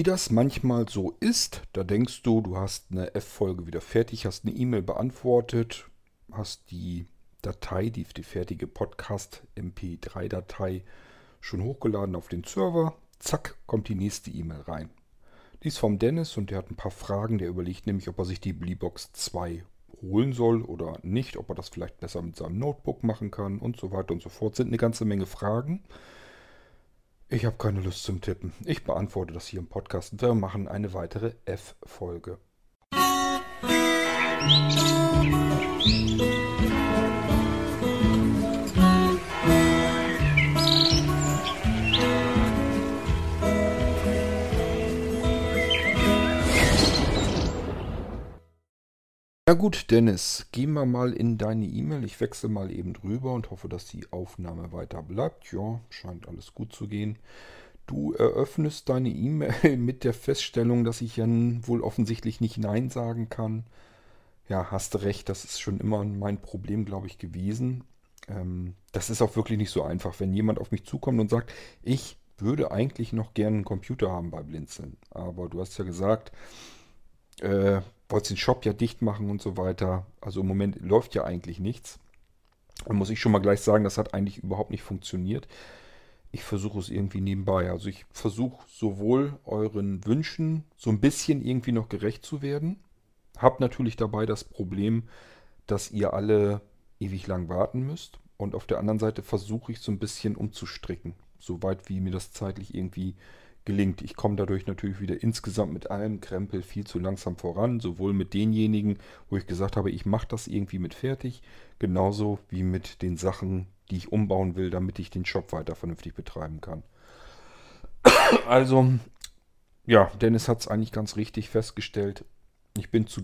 Wie das manchmal so ist, da denkst du, du hast eine F-Folge wieder fertig, hast eine E-Mail beantwortet, hast die Datei, die, die fertige Podcast-MP3-Datei schon hochgeladen auf den Server. Zack, kommt die nächste E-Mail rein. Die ist vom Dennis und der hat ein paar Fragen. Der überlegt nämlich, ob er sich die Bleebox 2 holen soll oder nicht, ob er das vielleicht besser mit seinem Notebook machen kann und so weiter und so fort. Sind eine ganze Menge Fragen. Ich habe keine Lust zum Tippen. Ich beantworte das hier im Podcast. Wir machen eine weitere F-Folge. Na gut, Dennis, gehen wir mal in deine E-Mail. Ich wechsle mal eben drüber und hoffe, dass die Aufnahme weiter bleibt. Ja, scheint alles gut zu gehen. Du eröffnest deine E-Mail mit der Feststellung, dass ich ja wohl offensichtlich nicht Nein sagen kann. Ja, hast recht, das ist schon immer mein Problem, glaube ich, gewesen. Ähm, das ist auch wirklich nicht so einfach, wenn jemand auf mich zukommt und sagt, ich würde eigentlich noch gerne einen Computer haben bei Blinzeln. Aber du hast ja gesagt, äh, wolltest den Shop ja dicht machen und so weiter. Also im Moment läuft ja eigentlich nichts. Da muss ich schon mal gleich sagen, das hat eigentlich überhaupt nicht funktioniert. Ich versuche es irgendwie nebenbei. Also ich versuche sowohl euren Wünschen so ein bisschen irgendwie noch gerecht zu werden. Hab natürlich dabei das Problem, dass ihr alle ewig lang warten müsst. Und auf der anderen Seite versuche ich so ein bisschen umzustricken. Soweit wie mir das zeitlich irgendwie gelingt. Ich komme dadurch natürlich wieder insgesamt mit allem Krempel viel zu langsam voran, sowohl mit denjenigen, wo ich gesagt habe, ich mache das irgendwie mit fertig, genauso wie mit den Sachen, die ich umbauen will, damit ich den Shop weiter vernünftig betreiben kann. Also, ja, Dennis hat es eigentlich ganz richtig festgestellt. Ich bin zu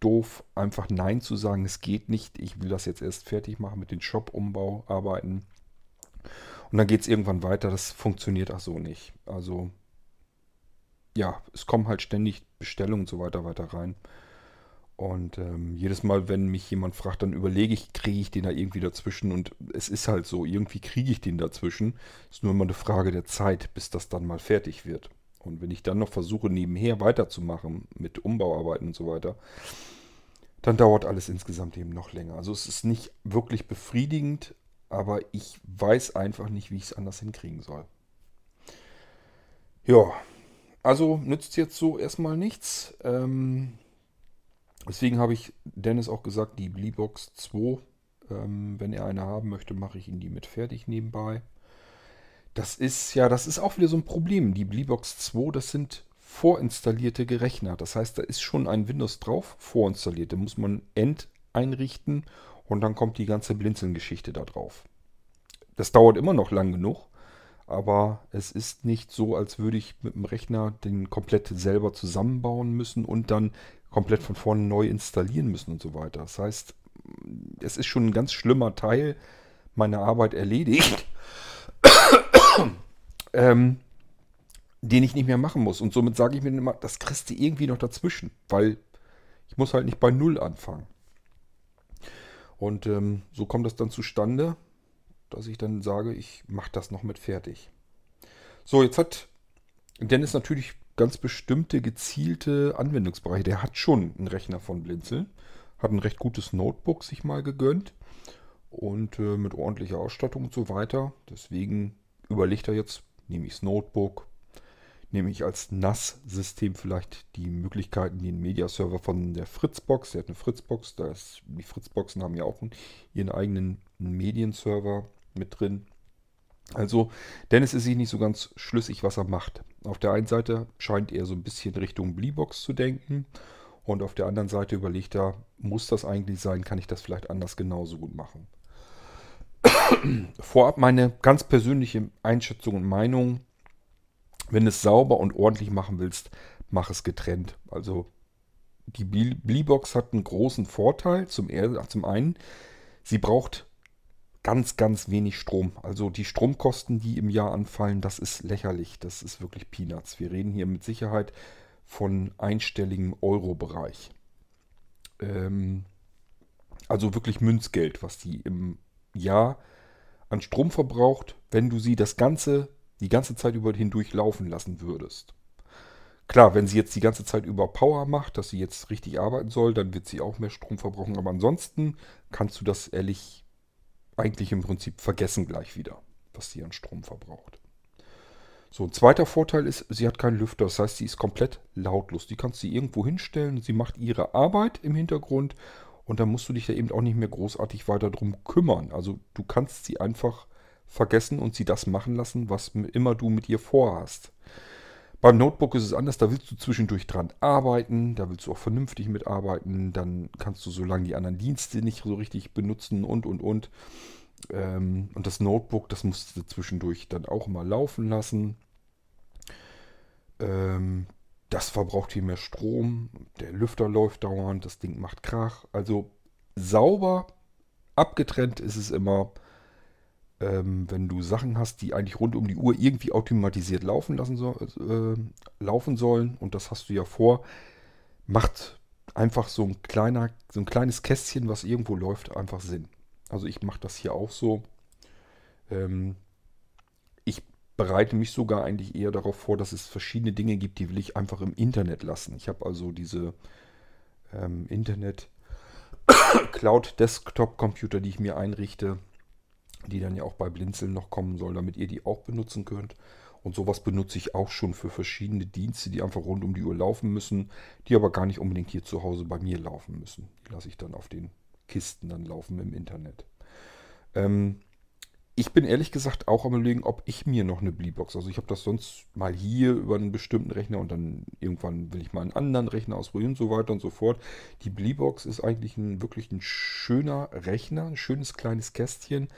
doof, einfach Nein zu sagen, es geht nicht. Ich will das jetzt erst fertig machen mit den Shop-Umbau arbeiten. Und dann geht es irgendwann weiter. Das funktioniert auch so nicht. Also ja, es kommen halt ständig Bestellungen und so weiter weiter rein. Und ähm, jedes Mal, wenn mich jemand fragt, dann überlege ich, kriege ich den da irgendwie dazwischen. Und es ist halt so, irgendwie kriege ich den dazwischen. Es ist nur immer eine Frage der Zeit, bis das dann mal fertig wird. Und wenn ich dann noch versuche, nebenher weiterzumachen mit Umbauarbeiten und so weiter, dann dauert alles insgesamt eben noch länger. Also es ist nicht wirklich befriedigend, aber ich weiß einfach nicht, wie ich es anders hinkriegen soll. Ja, also nützt jetzt so erstmal nichts. Ähm, deswegen habe ich Dennis auch gesagt, die Bleebox 2, ähm, wenn er eine haben möchte, mache ich ihn die mit fertig nebenbei. Das ist ja, das ist auch wieder so ein Problem. Die Bleebox 2, das sind vorinstallierte Gerechner. Das heißt, da ist schon ein Windows drauf, vorinstalliert. Da muss man End einrichten und dann kommt die ganze Blinzeln-Geschichte da drauf. Das dauert immer noch lang genug, aber es ist nicht so, als würde ich mit dem Rechner den komplett selber zusammenbauen müssen und dann komplett von vorne neu installieren müssen und so weiter. Das heißt, es ist schon ein ganz schlimmer Teil meiner Arbeit erledigt, ähm, den ich nicht mehr machen muss. Und somit sage ich mir immer, das kriegst du irgendwie noch dazwischen, weil ich muss halt nicht bei Null anfangen. Und ähm, so kommt das dann zustande, dass ich dann sage, ich mache das noch mit fertig. So, jetzt hat Dennis natürlich ganz bestimmte gezielte Anwendungsbereiche. Der hat schon einen Rechner von Blinzeln, hat ein recht gutes Notebook sich mal gegönnt und äh, mit ordentlicher Ausstattung und so weiter. Deswegen überlegt er jetzt, nehme ich das Notebook, nehme ich als NAS-System vielleicht die Möglichkeiten, den Mediaserver von der Fritzbox, der hat eine Fritzbox, da ist, die Fritzboxen haben ja auch ihren eigenen Medienserver mit drin. Also Dennis ist sich nicht so ganz schlüssig, was er macht. Auf der einen Seite scheint er so ein bisschen Richtung Bleebox zu denken und auf der anderen Seite überlegt er, muss das eigentlich sein, kann ich das vielleicht anders genauso gut machen. Vorab meine ganz persönliche Einschätzung und Meinung, wenn du es sauber und ordentlich machen willst, mach es getrennt. Also die Bleebox hat einen großen Vorteil. Zum, zum einen, sie braucht ganz, ganz wenig Strom. Also die Stromkosten, die im Jahr anfallen, das ist lächerlich. Das ist wirklich Peanuts. Wir reden hier mit Sicherheit von einstelligem Euro-Bereich. Ähm, also wirklich Münzgeld, was die im Jahr an Strom verbraucht, wenn du sie das ganze, die ganze Zeit über hindurch laufen lassen würdest. Klar, wenn sie jetzt die ganze Zeit über Power macht, dass sie jetzt richtig arbeiten soll, dann wird sie auch mehr Strom verbrauchen. Aber ansonsten kannst du das ehrlich eigentlich im Prinzip vergessen gleich wieder, was sie an Strom verbraucht. So, ein zweiter Vorteil ist, sie hat keinen Lüfter. Das heißt, sie ist komplett lautlos. Die kannst du irgendwo hinstellen. Sie macht ihre Arbeit im Hintergrund und dann musst du dich da eben auch nicht mehr großartig weiter drum kümmern. Also du kannst sie einfach vergessen und sie das machen lassen, was immer du mit ihr vorhast. Beim Notebook ist es anders, da willst du zwischendurch dran arbeiten, da willst du auch vernünftig mitarbeiten, dann kannst du so lange die anderen Dienste nicht so richtig benutzen und und und. Ähm, und das Notebook, das musst du zwischendurch dann auch mal laufen lassen. Ähm, das verbraucht viel mehr Strom, der Lüfter läuft dauernd, das Ding macht Krach. Also sauber abgetrennt ist es immer ähm, wenn du Sachen hast, die eigentlich rund um die Uhr irgendwie automatisiert laufen lassen so, äh, laufen sollen, und das hast du ja vor, macht einfach so ein kleiner, so ein kleines Kästchen, was irgendwo läuft, einfach Sinn. Also ich mache das hier auch so. Ähm, ich bereite mich sogar eigentlich eher darauf vor, dass es verschiedene Dinge gibt, die will ich einfach im Internet lassen. Ich habe also diese ähm, Internet Cloud Desktop Computer, die ich mir einrichte die dann ja auch bei Blinzeln noch kommen soll, damit ihr die auch benutzen könnt. Und sowas benutze ich auch schon für verschiedene Dienste, die einfach rund um die Uhr laufen müssen, die aber gar nicht unbedingt hier zu Hause bei mir laufen müssen. Die lasse ich dann auf den Kisten dann laufen im Internet. Ähm, ich bin ehrlich gesagt auch am überlegen, ob ich mir noch eine Bleebox, also ich habe das sonst mal hier über einen bestimmten Rechner und dann irgendwann will ich mal einen anderen Rechner ausprobieren und so weiter und so fort. Die Bleebox ist eigentlich ein, wirklich ein schöner Rechner, ein schönes kleines Kästchen,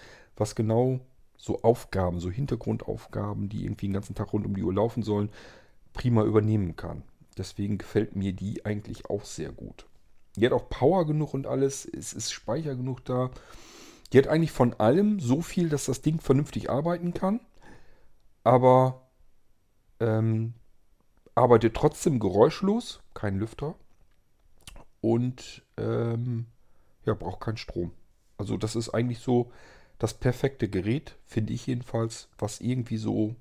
was genau so Aufgaben, so Hintergrundaufgaben, die irgendwie den ganzen Tag rund um die Uhr laufen sollen, prima übernehmen kann. Deswegen gefällt mir die eigentlich auch sehr gut. Die hat auch Power genug und alles, es ist Speicher genug da. Die hat eigentlich von allem so viel, dass das Ding vernünftig arbeiten kann, aber ähm, arbeitet trotzdem geräuschlos, kein Lüfter und ähm, ja, braucht keinen Strom. Also das ist eigentlich so das perfekte Gerät, finde ich jedenfalls, was irgendwie so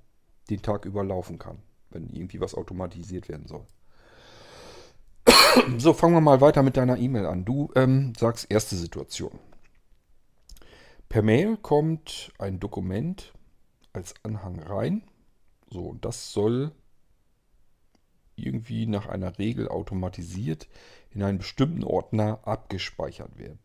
den Tag über laufen kann, wenn irgendwie was automatisiert werden soll. So, fangen wir mal weiter mit deiner E-Mail an. Du ähm, sagst erste Situation. Per Mail kommt ein Dokument als Anhang rein. So, und das soll irgendwie nach einer Regel automatisiert in einen bestimmten Ordner abgespeichert werden.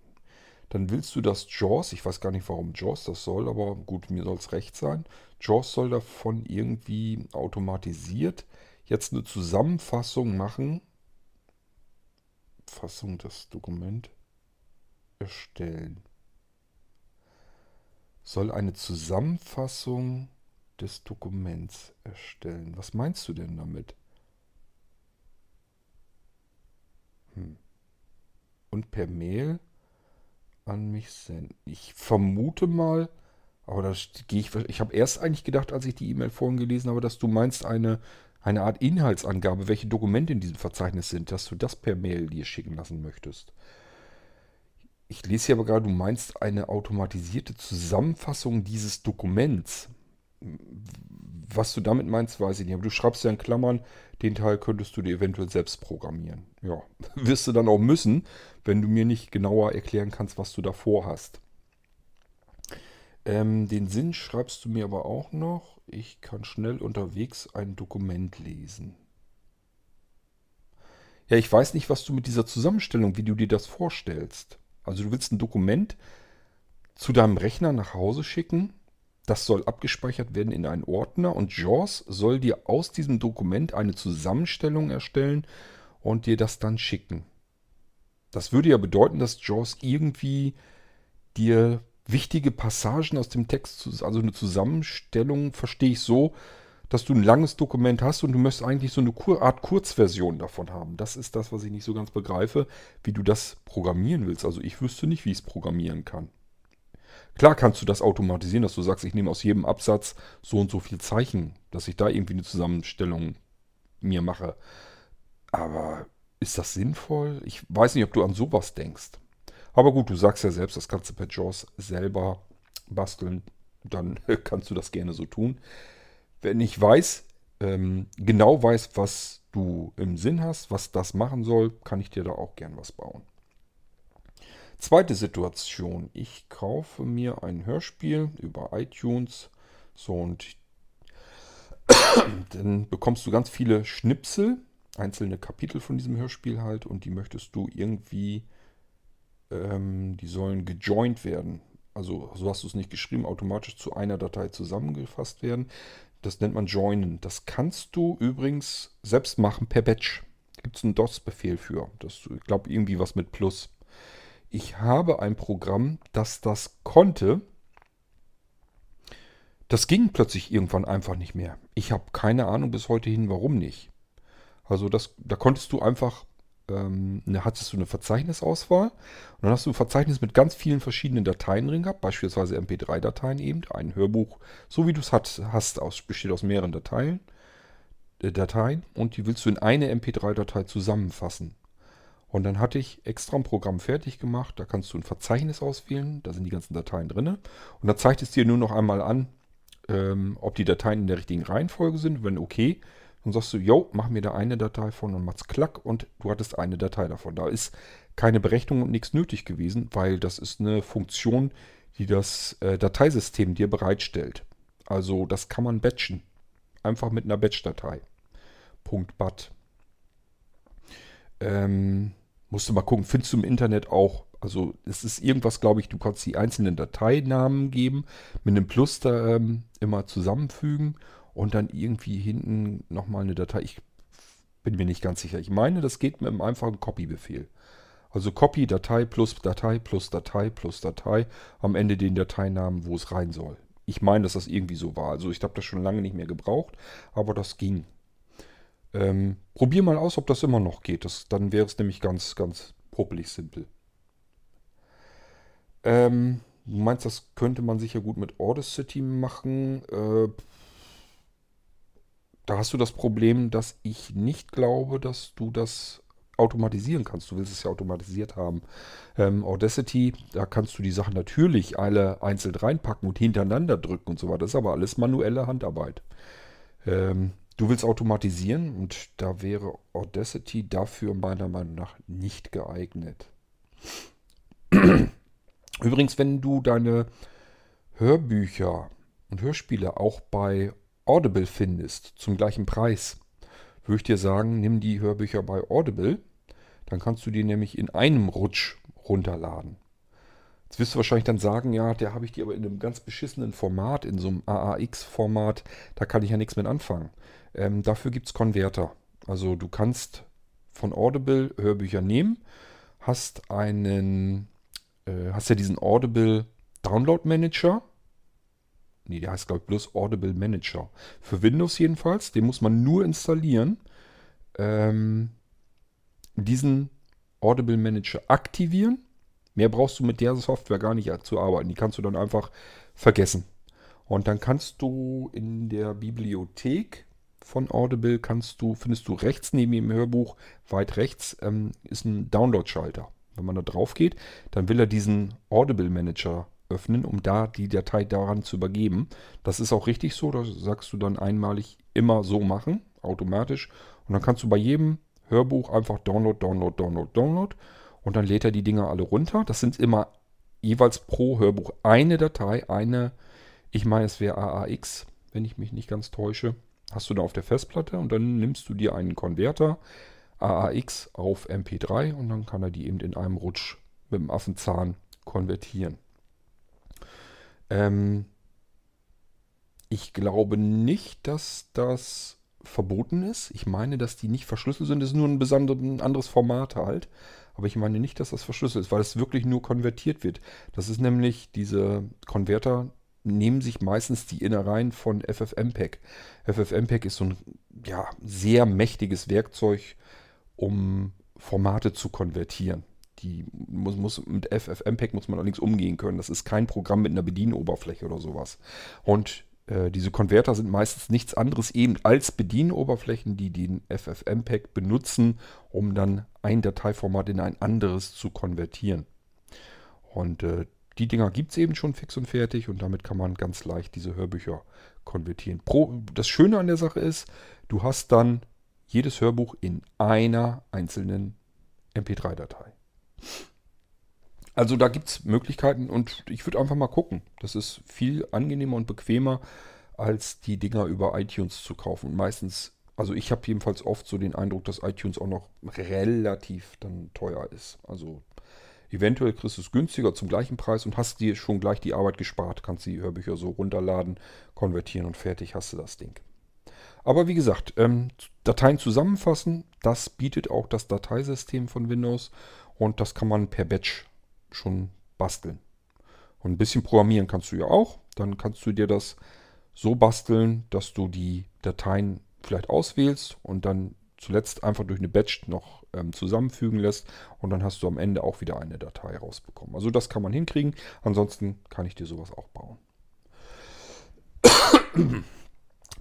Dann willst du, dass JAWS, ich weiß gar nicht, warum JAWS das soll, aber gut, mir soll es recht sein. JAWS soll davon irgendwie automatisiert jetzt eine Zusammenfassung machen. Fassung das Dokument erstellen. Soll eine Zusammenfassung des Dokuments erstellen. Was meinst du denn damit? Hm. Und per Mail an mich senden. Ich vermute mal, aber da gehe ich. Ich habe erst eigentlich gedacht, als ich die E-Mail vorhin gelesen habe, dass du meinst eine, eine Art Inhaltsangabe, welche Dokumente in diesem Verzeichnis sind, dass du das per Mail dir schicken lassen möchtest. Ich lese hier aber gerade, du meinst eine automatisierte Zusammenfassung dieses Dokuments. Was du damit meinst, weiß ich nicht. Aber du schreibst ja in Klammern, den Teil könntest du dir eventuell selbst programmieren. Ja, wirst du dann auch müssen, wenn du mir nicht genauer erklären kannst, was du davor hast. Ähm, den Sinn schreibst du mir aber auch noch. Ich kann schnell unterwegs ein Dokument lesen. Ja, ich weiß nicht, was du mit dieser Zusammenstellung, wie du dir das vorstellst. Also du willst ein Dokument zu deinem Rechner nach Hause schicken. Das soll abgespeichert werden in einen Ordner und JAWS soll dir aus diesem Dokument eine Zusammenstellung erstellen und dir das dann schicken. Das würde ja bedeuten, dass JAWS irgendwie dir wichtige Passagen aus dem Text, also eine Zusammenstellung, verstehe ich so, dass du ein langes Dokument hast und du möchtest eigentlich so eine Art Kurzversion davon haben. Das ist das, was ich nicht so ganz begreife, wie du das programmieren willst. Also ich wüsste nicht, wie ich es programmieren kann. Klar kannst du das automatisieren, dass du sagst, ich nehme aus jedem Absatz so und so viel Zeichen, dass ich da irgendwie eine Zusammenstellung mir mache. Aber ist das sinnvoll? Ich weiß nicht, ob du an sowas denkst. Aber gut, du sagst ja selbst, das kannst du per JAWS selber basteln. Dann kannst du das gerne so tun. Wenn ich weiß, ähm, genau weißt, was du im Sinn hast, was das machen soll, kann ich dir da auch gern was bauen. Zweite Situation. Ich kaufe mir ein Hörspiel über iTunes. So und dann bekommst du ganz viele Schnipsel, einzelne Kapitel von diesem Hörspiel halt und die möchtest du irgendwie, ähm, die sollen gejoint werden. Also so hast du es nicht geschrieben, automatisch zu einer Datei zusammengefasst werden. Das nennt man joinen. Das kannst du übrigens selbst machen per Batch. Gibt es einen DOS-Befehl für. Das, ich glaube, irgendwie was mit Plus. Ich habe ein Programm, das das konnte. Das ging plötzlich irgendwann einfach nicht mehr. Ich habe keine Ahnung bis heute hin, warum nicht. Also das, da konntest du einfach, ähm, ne, hattest du eine Verzeichnisauswahl und dann hast du ein Verzeichnis mit ganz vielen verschiedenen Dateien drin gehabt, beispielsweise MP3-Dateien eben, ein Hörbuch, so wie du es hast, aus, besteht aus mehreren Dateien, äh, Dateien und die willst du in eine MP3-Datei zusammenfassen. Und dann hatte ich extra ein Programm fertig gemacht, da kannst du ein Verzeichnis auswählen, da sind die ganzen Dateien drin und da zeigt es dir nur noch einmal an, ähm, ob die Dateien in der richtigen Reihenfolge sind. Wenn okay, dann sagst du, yo, mach mir da eine Datei von und machst klack und du hattest eine Datei davon. Da ist keine Berechnung und nichts nötig gewesen, weil das ist eine Funktion, die das äh, Dateisystem dir bereitstellt. Also das kann man batchen. Einfach mit einer Batch-Datei. Punkt .bat. Ähm, musst du mal gucken, findest du im Internet auch also es ist irgendwas, glaube ich, du kannst die einzelnen Dateinamen geben, mit einem Plus da ähm, immer zusammenfügen und dann irgendwie hinten nochmal eine Datei. Ich bin mir nicht ganz sicher. Ich meine, das geht mit einem einfachen Copy-Befehl. Also Copy, Datei plus Datei plus Datei plus Datei, am Ende den Dateinamen, wo es rein soll. Ich meine, dass das irgendwie so war. Also ich habe das schon lange nicht mehr gebraucht, aber das ging. Ähm, probier mal aus, ob das immer noch geht. Das, dann wäre es nämlich ganz, ganz popelig simpel. Ähm, du meinst, das könnte man sicher gut mit Audacity machen. Äh, da hast du das Problem, dass ich nicht glaube, dass du das automatisieren kannst. Du willst es ja automatisiert haben. Ähm, Audacity, da kannst du die Sachen natürlich alle einzeln reinpacken und hintereinander drücken und so weiter. Das ist aber alles manuelle Handarbeit. Ähm, du willst automatisieren und da wäre Audacity dafür meiner Meinung nach nicht geeignet. Übrigens, wenn du deine Hörbücher und Hörspiele auch bei Audible findest, zum gleichen Preis, würde ich dir sagen, nimm die Hörbücher bei Audible. Dann kannst du die nämlich in einem Rutsch runterladen. Jetzt wirst du wahrscheinlich dann sagen, ja, der habe ich die aber in einem ganz beschissenen Format, in so einem AAX-Format, da kann ich ja nichts mit anfangen. Ähm, dafür gibt es Konverter. Also du kannst von Audible Hörbücher nehmen, hast einen äh, hast ja diesen Audible Download Manager. Nee, der heißt, glaube ich, bloß Audible Manager. Für Windows jedenfalls. Den muss man nur installieren. Ähm, diesen Audible Manager aktivieren. Mehr brauchst du mit der Software gar nicht zu arbeiten. Die kannst du dann einfach vergessen. Und dann kannst du in der Bibliothek von Audible kannst du, findest du rechts neben dem Hörbuch, weit rechts, ähm, ist ein Download-Schalter. Wenn man da drauf geht, dann will er diesen Audible Manager öffnen, um da die Datei daran zu übergeben. Das ist auch richtig so, das sagst du dann einmalig immer so machen, automatisch. Und dann kannst du bei jedem Hörbuch einfach Download, Download, Download, Download und dann lädt er die Dinger alle runter. Das sind immer jeweils pro Hörbuch eine Datei, eine, ich meine es wäre AAX, wenn ich mich nicht ganz täusche, hast du da auf der Festplatte und dann nimmst du dir einen Konverter, AAX auf MP3 und dann kann er die eben in einem Rutsch mit dem Affenzahn konvertieren. Ähm, ich glaube nicht, dass das verboten ist. Ich meine, dass die nicht verschlüsselt sind. Das ist nur ein, ein anderes Format halt. Aber ich meine nicht, dass das verschlüsselt ist, weil es wirklich nur konvertiert wird. Das ist nämlich, diese Konverter nehmen sich meistens die Innereien von FFmpeg. FFmpeg ist so ein ja, sehr mächtiges Werkzeug, um Formate zu konvertieren. Die muss, muss, mit FFmpeg muss man allerdings umgehen können. Das ist kein Programm mit einer Bedienoberfläche oder sowas. Und äh, diese Konverter sind meistens nichts anderes eben als Bedienoberflächen, die den FFmpeg benutzen, um dann ein Dateiformat in ein anderes zu konvertieren. Und äh, die Dinger gibt es eben schon fix und fertig und damit kann man ganz leicht diese Hörbücher konvertieren. Pro, das Schöne an der Sache ist, du hast dann jedes Hörbuch in einer einzelnen MP3-Datei. Also da gibt es Möglichkeiten und ich würde einfach mal gucken. Das ist viel angenehmer und bequemer, als die Dinger über iTunes zu kaufen. Und meistens, also ich habe jedenfalls oft so den Eindruck, dass iTunes auch noch relativ dann teuer ist. Also eventuell kriegst du es günstiger zum gleichen Preis und hast dir schon gleich die Arbeit gespart. Kannst die Hörbücher so runterladen, konvertieren und fertig hast du das Ding. Aber wie gesagt, ähm, Dateien zusammenfassen, das bietet auch das Dateisystem von Windows und das kann man per Batch schon basteln. Und ein bisschen programmieren kannst du ja auch. Dann kannst du dir das so basteln, dass du die Dateien vielleicht auswählst und dann zuletzt einfach durch eine Batch noch ähm, zusammenfügen lässt und dann hast du am Ende auch wieder eine Datei rausbekommen. Also das kann man hinkriegen. Ansonsten kann ich dir sowas auch bauen.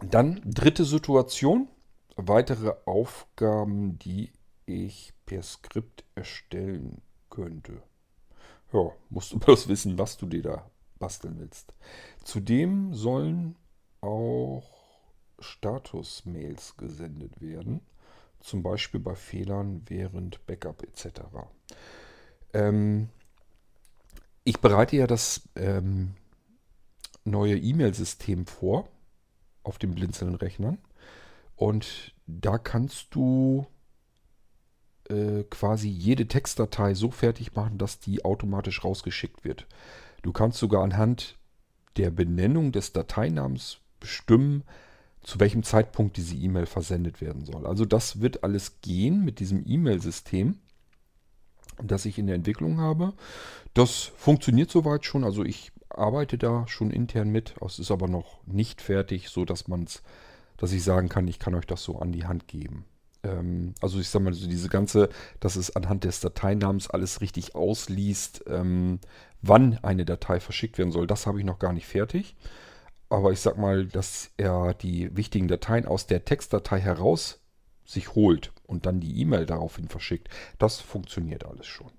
Dann dritte Situation. Weitere Aufgaben, die ich per Skript erstellen könnte. Ja, musst du bloß wissen, was du dir da basteln willst. Zudem sollen auch Status-Mails gesendet werden. Zum Beispiel bei Fehlern während Backup etc. Ähm, ich bereite ja das ähm, neue E-Mail-System vor auf den blinzelnden Rechnern. Und da kannst du äh, quasi jede Textdatei so fertig machen, dass die automatisch rausgeschickt wird. Du kannst sogar anhand der Benennung des Dateinamens bestimmen, zu welchem Zeitpunkt diese E-Mail versendet werden soll. Also das wird alles gehen mit diesem E-Mail-System, das ich in der Entwicklung habe. Das funktioniert soweit schon. Also ich arbeite da schon intern mit. Es ist aber noch nicht fertig, so dass man es, dass ich sagen kann, ich kann euch das so an die Hand geben. Ähm, also ich sage mal, so diese ganze, dass es anhand des Dateinamens alles richtig ausliest, ähm, wann eine Datei verschickt werden soll, das habe ich noch gar nicht fertig. Aber ich sag mal, dass er die wichtigen Dateien aus der Textdatei heraus sich holt und dann die E-Mail daraufhin verschickt, das funktioniert alles schon.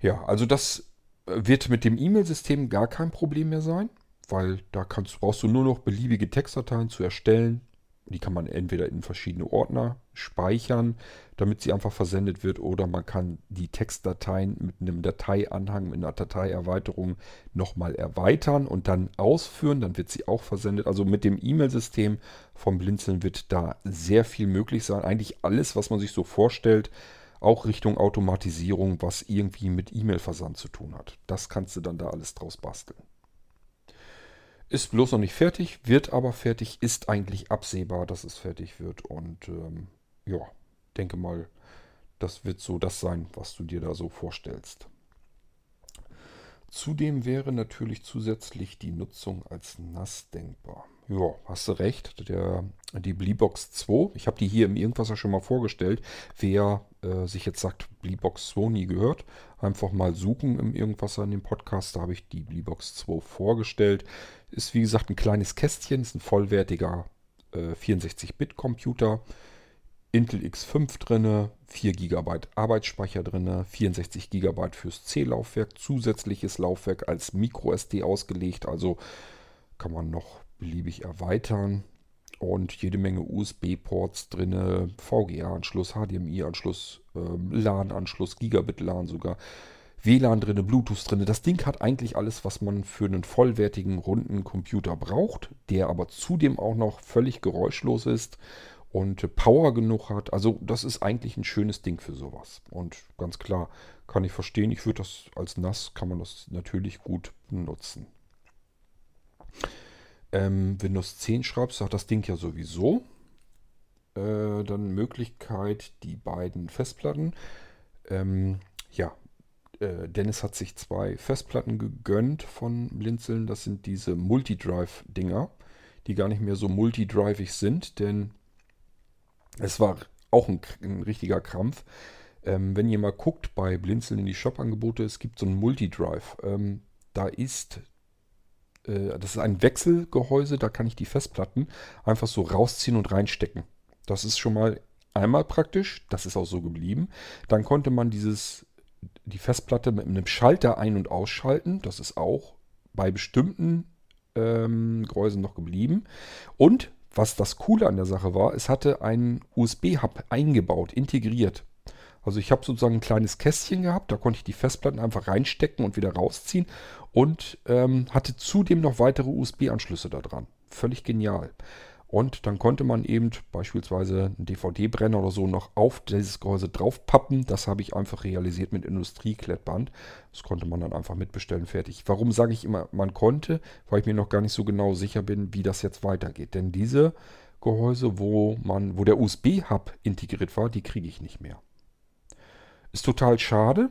Ja, also das wird mit dem E-Mail-System gar kein Problem mehr sein, weil da kannst, brauchst du nur noch beliebige Textdateien zu erstellen, die kann man entweder in verschiedene Ordner speichern, damit sie einfach versendet wird, oder man kann die Textdateien mit einem Dateianhang, mit einer Dateierweiterung nochmal erweitern und dann ausführen. Dann wird sie auch versendet. Also mit dem E-Mail-System vom Blinzeln wird da sehr viel möglich sein. Eigentlich alles, was man sich so vorstellt, auch Richtung Automatisierung, was irgendwie mit E-Mail-Versand zu tun hat. Das kannst du dann da alles draus basteln. Ist bloß noch nicht fertig, wird aber fertig, ist eigentlich absehbar, dass es fertig wird. Und ähm, ja, denke mal, das wird so das sein, was du dir da so vorstellst. Zudem wäre natürlich zusätzlich die Nutzung als NAS denkbar. Ja, hast du recht. Der, die Bleebox 2, ich habe die hier im Irgendwas schon mal vorgestellt. Wer äh, sich jetzt sagt, Bleebox 2 nie gehört, einfach mal suchen im Irgendwas in dem Podcast. Da habe ich die Bleebox 2 vorgestellt. Ist wie gesagt ein kleines Kästchen, ist ein vollwertiger äh, 64-Bit-Computer. Intel X5 drin, 4 GB Arbeitsspeicher drin, 64 GB fürs C-Laufwerk, zusätzliches Laufwerk als MicroSD ausgelegt, also kann man noch beliebig erweitern und jede Menge USB-Ports drin, VGA-Anschluss, HDMI-Anschluss, äh, LAN-Anschluss, Gigabit-LAN sogar. WLAN drin, Bluetooth drin. Das Ding hat eigentlich alles, was man für einen vollwertigen, runden Computer braucht, der aber zudem auch noch völlig geräuschlos ist und Power genug hat. Also das ist eigentlich ein schönes Ding für sowas. Und ganz klar kann ich verstehen, ich würde das als NAS, kann man das natürlich gut benutzen. Ähm, Windows 10 schreibst, hat das Ding ja sowieso. Äh, dann Möglichkeit, die beiden Festplatten. Ähm, ja, äh, Dennis hat sich zwei Festplatten gegönnt von Blinzeln. Das sind diese Multidrive-Dinger, die gar nicht mehr so multidrivig sind, denn es war auch ein, ein richtiger Krampf. Ähm, wenn ihr mal guckt bei Blinzeln in die Shop-Angebote, es gibt so ein Multidrive. Ähm, da ist, äh, das ist ein Wechselgehäuse, da kann ich die Festplatten einfach so rausziehen und reinstecken. Das ist schon mal einmal praktisch, das ist auch so geblieben. Dann konnte man dieses die Festplatte mit einem Schalter ein- und ausschalten. Das ist auch bei bestimmten ähm, Gehäusen noch geblieben. Und was das Coole an der Sache war, es hatte einen USB-Hub eingebaut, integriert. Also ich habe sozusagen ein kleines Kästchen gehabt, da konnte ich die Festplatten einfach reinstecken und wieder rausziehen und ähm, hatte zudem noch weitere USB-Anschlüsse da dran. Völlig genial. Und dann konnte man eben beispielsweise einen DVD-Brenner oder so noch auf dieses Gehäuse draufpappen. Das habe ich einfach realisiert mit Industrieklettband. Das konnte man dann einfach mitbestellen, fertig. Warum sage ich immer, man konnte? Weil ich mir noch gar nicht so genau sicher bin, wie das jetzt weitergeht. Denn diese Gehäuse, wo, man, wo der USB-Hub integriert war, die kriege ich nicht mehr. Ist total schade.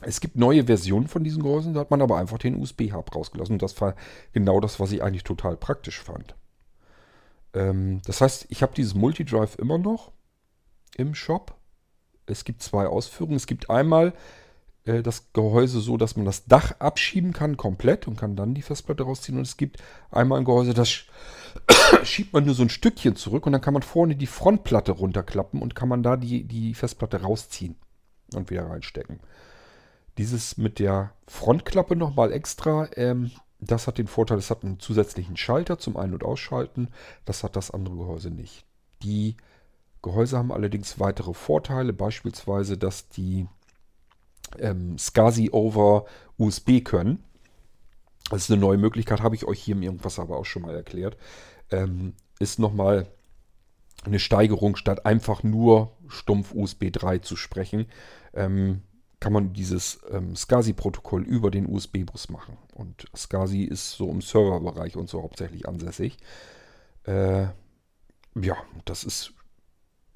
Es gibt neue Versionen von diesen Gehäusen, da hat man aber einfach den USB-Hub rausgelassen. Und das war genau das, was ich eigentlich total praktisch fand. Ähm, das heißt, ich habe dieses Multidrive immer noch im Shop. Es gibt zwei Ausführungen. Es gibt einmal äh, das Gehäuse so, dass man das Dach abschieben kann komplett und kann dann die Festplatte rausziehen. Und es gibt einmal ein Gehäuse, das schiebt man nur so ein Stückchen zurück und dann kann man vorne die Frontplatte runterklappen und kann man da die, die Festplatte rausziehen und wieder reinstecken. Dieses mit der Frontklappe nochmal extra, ähm, das hat den Vorteil, es hat einen zusätzlichen Schalter zum Ein- und Ausschalten. Das hat das andere Gehäuse nicht. Die Gehäuse haben allerdings weitere Vorteile, beispielsweise, dass die ähm, SCSI over USB können. Das ist eine neue Möglichkeit, habe ich euch hier im Irgendwas aber auch schon mal erklärt. Ähm, ist nochmal eine Steigerung, statt einfach nur stumpf USB 3 zu sprechen. Ähm, kann man dieses ähm, SCSI-Protokoll über den USB-Bus machen. Und SCSI ist so im Serverbereich und so hauptsächlich ansässig. Äh, ja, das ist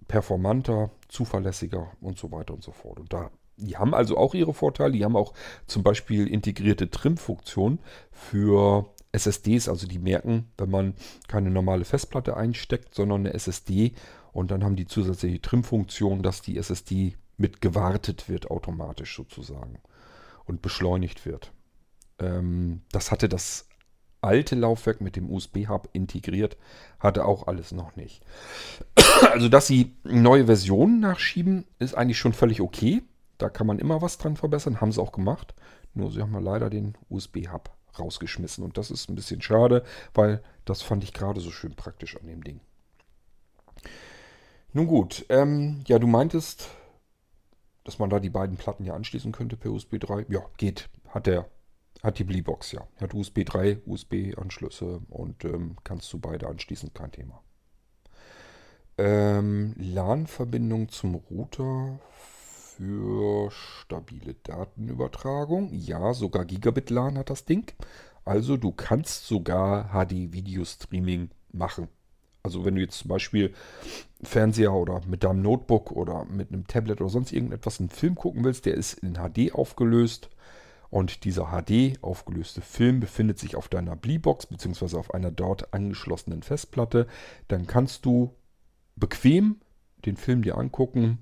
performanter, zuverlässiger und so weiter und so fort. Und da, die haben also auch ihre Vorteile. Die haben auch zum Beispiel integrierte Trim-Funktionen für SSDs. Also die merken, wenn man keine normale Festplatte einsteckt, sondern eine SSD. Und dann haben die zusätzliche Trim-Funktion, dass die SSD mit gewartet wird automatisch sozusagen und beschleunigt wird. Ähm, das hatte das alte Laufwerk mit dem USB-Hub integriert, hatte auch alles noch nicht. Also, dass sie neue Versionen nachschieben, ist eigentlich schon völlig okay. Da kann man immer was dran verbessern, haben sie auch gemacht. Nur sie haben leider den USB-Hub rausgeschmissen und das ist ein bisschen schade, weil das fand ich gerade so schön praktisch an dem Ding. Nun gut, ähm, ja, du meintest, dass man da die beiden Platten ja anschließen könnte per USB 3. Ja, geht. Hat der. Hat die Bleebox, ja. Hat USB 3, USB-Anschlüsse und ähm, kannst du beide anschließen, kein Thema. Ähm, LAN-Verbindung zum Router für stabile Datenübertragung. Ja, sogar Gigabit LAN hat das Ding. Also du kannst sogar HD-Video-Streaming machen. Also wenn du jetzt zum Beispiel Fernseher oder mit deinem Notebook oder mit einem Tablet oder sonst irgendetwas einen Film gucken willst, der ist in HD aufgelöst. Und dieser HD aufgelöste Film befindet sich auf deiner Bleebox bzw. auf einer dort angeschlossenen Festplatte. Dann kannst du bequem den Film dir angucken,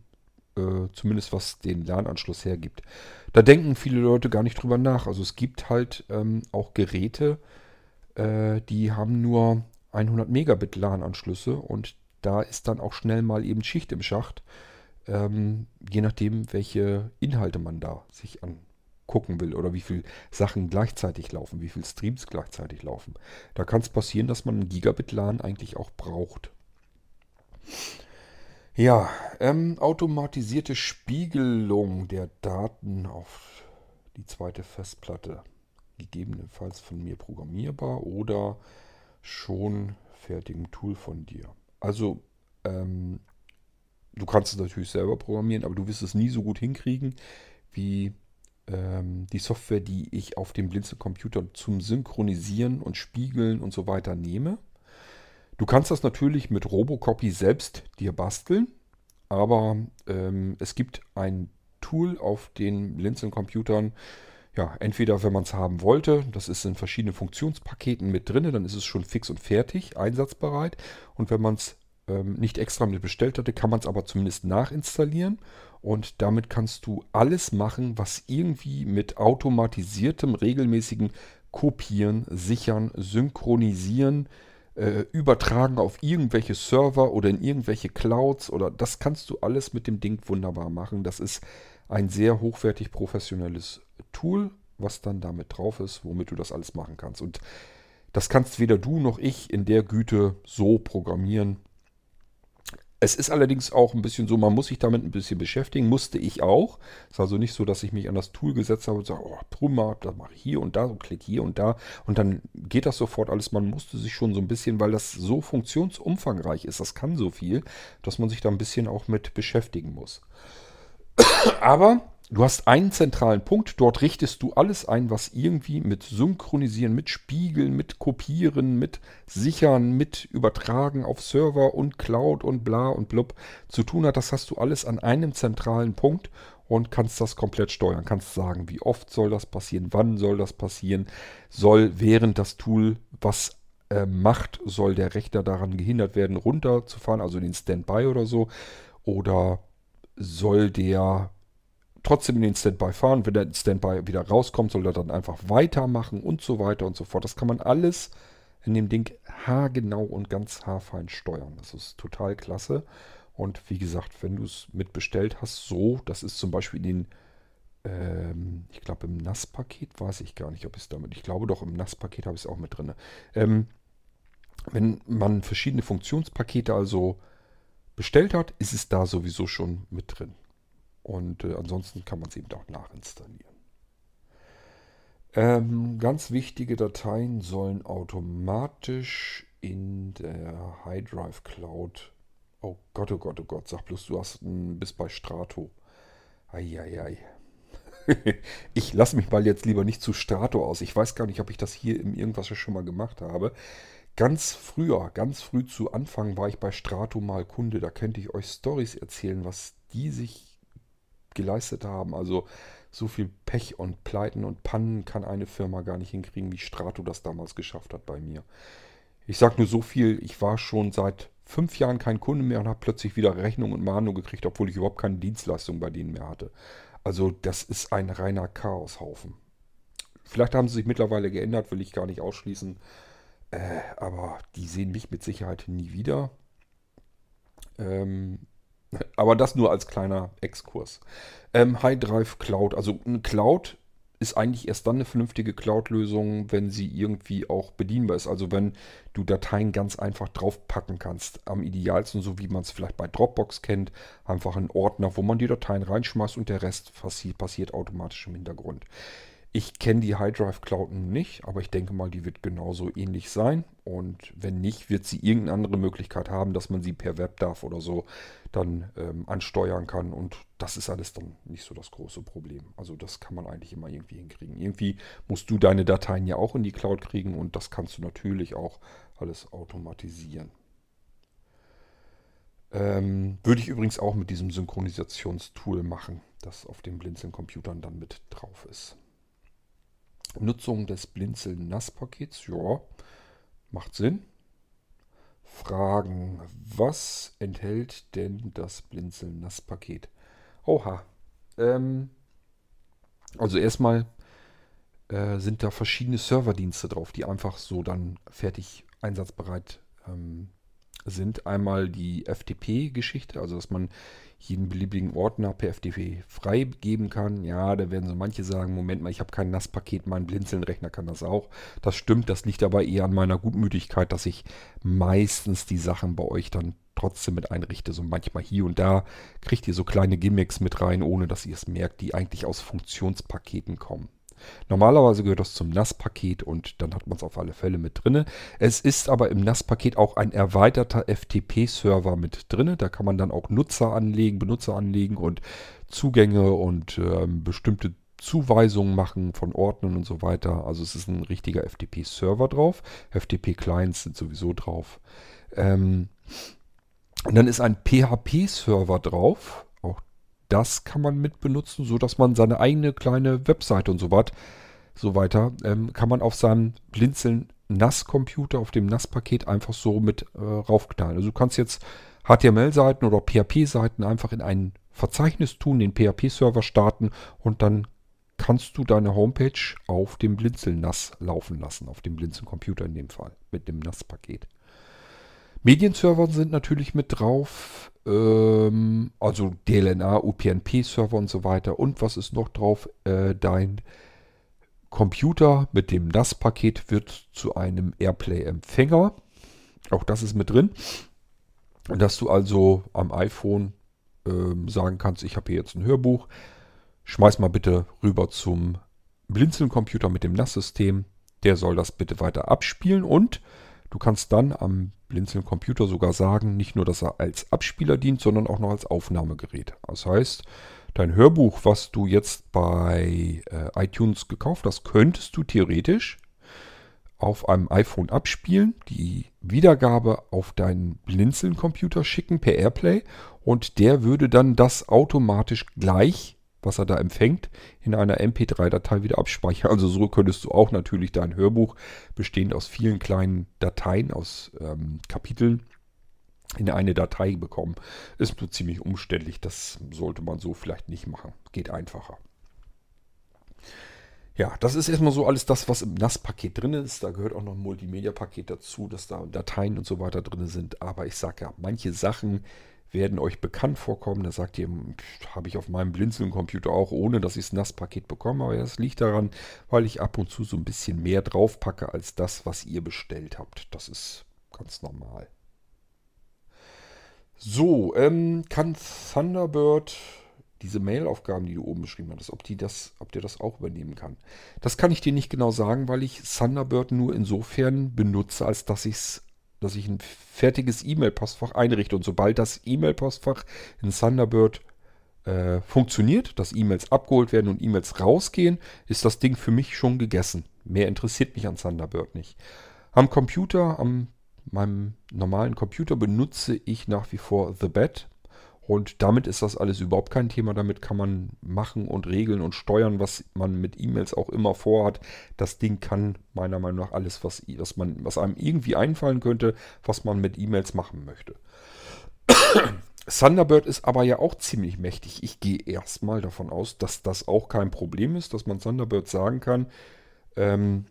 äh, zumindest was den Lernanschluss hergibt. Da denken viele Leute gar nicht drüber nach. Also es gibt halt ähm, auch Geräte, äh, die haben nur 100 Megabit LAN-Anschlüsse und da ist dann auch schnell mal eben Schicht im Schacht, ähm, je nachdem, welche Inhalte man da sich angucken will oder wie viele Sachen gleichzeitig laufen, wie viele Streams gleichzeitig laufen. Da kann es passieren, dass man ein Gigabit LAN eigentlich auch braucht. Ja, ähm, automatisierte Spiegelung der Daten auf die zweite Festplatte. Gegebenenfalls von mir programmierbar oder schon fertigen Tool von dir. Also, ähm, du kannst es natürlich selber programmieren, aber du wirst es nie so gut hinkriegen wie ähm, die Software, die ich auf dem Blinzeln-Computer zum Synchronisieren und Spiegeln und so weiter nehme. Du kannst das natürlich mit Robocopy selbst dir basteln, aber ähm, es gibt ein Tool auf den Blinzeln-Computern, ja, entweder wenn man es haben wollte, das ist in verschiedenen Funktionspaketen mit drin, dann ist es schon fix und fertig, einsatzbereit. Und wenn man es ähm, nicht extra mit bestellt hatte, kann man es aber zumindest nachinstallieren. Und damit kannst du alles machen, was irgendwie mit automatisiertem, regelmäßigen Kopieren, Sichern, Synchronisieren, äh, Übertragen auf irgendwelche Server oder in irgendwelche Clouds oder das kannst du alles mit dem Ding wunderbar machen. Das ist ein sehr hochwertig professionelles Tool, was dann damit drauf ist, womit du das alles machen kannst. Und das kannst weder du noch ich in der Güte so programmieren. Es ist allerdings auch ein bisschen so, man muss sich damit ein bisschen beschäftigen, musste ich auch. Es ist also nicht so, dass ich mich an das Tool gesetzt habe und sage, oh, prima, das mache ich hier und da und klick hier und da und dann geht das sofort alles. Man musste sich schon so ein bisschen, weil das so funktionsumfangreich ist, das kann so viel, dass man sich da ein bisschen auch mit beschäftigen muss. Aber Du hast einen zentralen Punkt, dort richtest du alles ein, was irgendwie mit Synchronisieren, mit Spiegeln, mit Kopieren, mit Sichern, mit Übertragen auf Server und Cloud und bla und blub zu tun hat. Das hast du alles an einem zentralen Punkt und kannst das komplett steuern. Kannst sagen, wie oft soll das passieren, wann soll das passieren, soll während das Tool was äh, macht, soll der Rechner daran gehindert werden, runterzufahren, also den Standby oder so, oder soll der trotzdem in den Standby fahren. Wenn der Standby wieder rauskommt, soll er dann einfach weitermachen und so weiter und so fort. Das kann man alles in dem Ding haargenau und ganz haarfein steuern. Das ist total klasse. Und wie gesagt, wenn du es mitbestellt hast, so, das ist zum Beispiel in den, ähm, ich glaube im NAS-Paket, weiß ich gar nicht, ob ich es damit, ich glaube doch im NAS-Paket habe ich es auch mit drin. Ähm, wenn man verschiedene Funktionspakete also bestellt hat, ist es da sowieso schon mit drin. Und äh, ansonsten kann man es eben auch nachinstallieren. Ähm, ganz wichtige Dateien sollen automatisch in der High Drive Cloud. Oh Gott, oh Gott, oh Gott, sag bloß, du hast ein, bist bei Strato. Eieiei. ich lasse mich mal jetzt lieber nicht zu Strato aus. Ich weiß gar nicht, ob ich das hier in irgendwas schon mal gemacht habe. Ganz früher, ganz früh zu Anfang war ich bei Strato mal Kunde. Da könnte ich euch Stories erzählen, was die sich geleistet haben. Also so viel Pech und Pleiten und Pannen kann eine Firma gar nicht hinkriegen, wie Strato das damals geschafft hat bei mir. Ich sage nur so viel, ich war schon seit fünf Jahren kein Kunde mehr und habe plötzlich wieder Rechnung und Mahnung gekriegt, obwohl ich überhaupt keine Dienstleistung bei denen mehr hatte. Also das ist ein reiner Chaoshaufen. Vielleicht haben sie sich mittlerweile geändert, will ich gar nicht ausschließen. Äh, aber die sehen mich mit Sicherheit nie wieder. Ähm, aber das nur als kleiner Exkurs. Ähm, High Drive Cloud. Also eine Cloud ist eigentlich erst dann eine vernünftige Cloud-Lösung, wenn sie irgendwie auch bedienbar ist. Also wenn du Dateien ganz einfach draufpacken kannst. Am idealsten, so wie man es vielleicht bei Dropbox kennt, einfach einen Ordner, wo man die Dateien reinschmeißt und der Rest passiert automatisch im Hintergrund. Ich kenne die High Drive Cloud nicht, aber ich denke mal, die wird genauso ähnlich sein. Und wenn nicht, wird sie irgendeine andere Möglichkeit haben, dass man sie per WebDAV oder so dann ähm, ansteuern kann. Und das ist alles dann nicht so das große Problem. Also das kann man eigentlich immer irgendwie hinkriegen. Irgendwie musst du deine Dateien ja auch in die Cloud kriegen und das kannst du natürlich auch alles automatisieren. Ähm, würde ich übrigens auch mit diesem Synchronisationstool machen, das auf den Blinzeln-Computern dann mit drauf ist. Nutzung des Blinzeln-NAS-Pakets, ja, macht Sinn. Fragen. Was enthält denn das Blinzeln-NAS-Paket? Oha. Ähm, also erstmal äh, sind da verschiedene Serverdienste drauf, die einfach so dann fertig einsatzbereit ähm, sind. Einmal die FTP-Geschichte, also dass man jeden beliebigen Ordner per FTP freigeben kann. Ja, da werden so manche sagen, Moment mal, ich habe kein NAS-Paket, mein Blinzeln-Rechner kann das auch. Das stimmt, das liegt aber eher an meiner Gutmütigkeit, dass ich meistens die Sachen bei euch dann trotzdem mit einrichte. So manchmal hier und da kriegt ihr so kleine Gimmicks mit rein, ohne dass ihr es merkt, die eigentlich aus Funktionspaketen kommen. Normalerweise gehört das zum NAS-Paket und dann hat man es auf alle Fälle mit drin. Es ist aber im NAS-Paket auch ein erweiterter FTP-Server mit drin. Da kann man dann auch Nutzer anlegen, Benutzer anlegen und Zugänge und äh, bestimmte Zuweisungen machen von Ordnern und so weiter. Also es ist ein richtiger FTP-Server drauf. FTP-Clients sind sowieso drauf. Ähm, und dann ist ein PHP-Server drauf das kann man mit benutzen, so dass man seine eigene kleine Webseite und so, wat, so weiter ähm, kann man auf seinem Blinzeln NAS-Computer, auf dem NAS-Paket einfach so mit äh, raufknallen. Also du kannst jetzt HTML-Seiten oder PHP-Seiten einfach in ein Verzeichnis tun, den PHP-Server starten und dann kannst du deine Homepage auf dem Blinzeln NAS laufen lassen, auf dem Blinzeln Computer in dem Fall, mit dem NAS-Paket. Medienserver sind natürlich mit drauf. Ähm, also DLNA, UPnP-Server und so weiter. Und was ist noch drauf? Äh, dein Computer mit dem NAS-Paket wird zu einem Airplay-Empfänger. Auch das ist mit drin. Dass du also am iPhone ähm, sagen kannst, ich habe hier jetzt ein Hörbuch. Schmeiß mal bitte rüber zum Blinzeln-Computer mit dem NAS-System. Der soll das bitte weiter abspielen und du kannst dann am Blinzeln-Computer sogar sagen, nicht nur, dass er als Abspieler dient, sondern auch noch als Aufnahmegerät. Das heißt, dein Hörbuch, was du jetzt bei äh, iTunes gekauft hast, könntest du theoretisch auf einem iPhone abspielen, die Wiedergabe auf deinen Blinzeln-Computer schicken per Airplay und der würde dann das automatisch gleich was er da empfängt, in einer MP3-Datei wieder abspeichern. Also so könntest du auch natürlich dein Hörbuch, bestehend aus vielen kleinen Dateien, aus ähm, Kapiteln, in eine Datei bekommen. Ist nur ziemlich umständlich. Das sollte man so vielleicht nicht machen. Geht einfacher. Ja, das ist erstmal so alles das, was im NAS-Paket drin ist. Da gehört auch noch ein Multimedia-Paket dazu, dass da Dateien und so weiter drin sind. Aber ich sage ja, manche Sachen werden euch bekannt vorkommen. Da sagt ihr, habe ich auf meinem Blinzeln-Computer auch, ohne dass ich das NAS-Paket bekomme. Aber das liegt daran, weil ich ab und zu so ein bisschen mehr draufpacke als das, was ihr bestellt habt. Das ist ganz normal. So, ähm, kann Thunderbird diese Mail-Aufgaben, die du oben beschrieben hattest, ob, die das, ob der das auch übernehmen kann. Das kann ich dir nicht genau sagen, weil ich Thunderbird nur insofern benutze, als dass ich es dass ich ein fertiges E-Mail-Postfach einrichte. Und sobald das E-Mail-Postfach in Thunderbird äh, funktioniert, dass E-Mails abgeholt werden und E-Mails rausgehen, ist das Ding für mich schon gegessen. Mehr interessiert mich an Thunderbird nicht. Am Computer, am meinem normalen Computer benutze ich nach wie vor The Bed. Und damit ist das alles überhaupt kein Thema. Damit kann man machen und regeln und steuern, was man mit E-Mails auch immer vorhat. Das Ding kann meiner Meinung nach alles, was, was, man, was einem irgendwie einfallen könnte, was man mit E-Mails machen möchte. Thunderbird ist aber ja auch ziemlich mächtig. Ich gehe erstmal davon aus, dass das auch kein Problem ist, dass man Thunderbird sagen kann, ähm,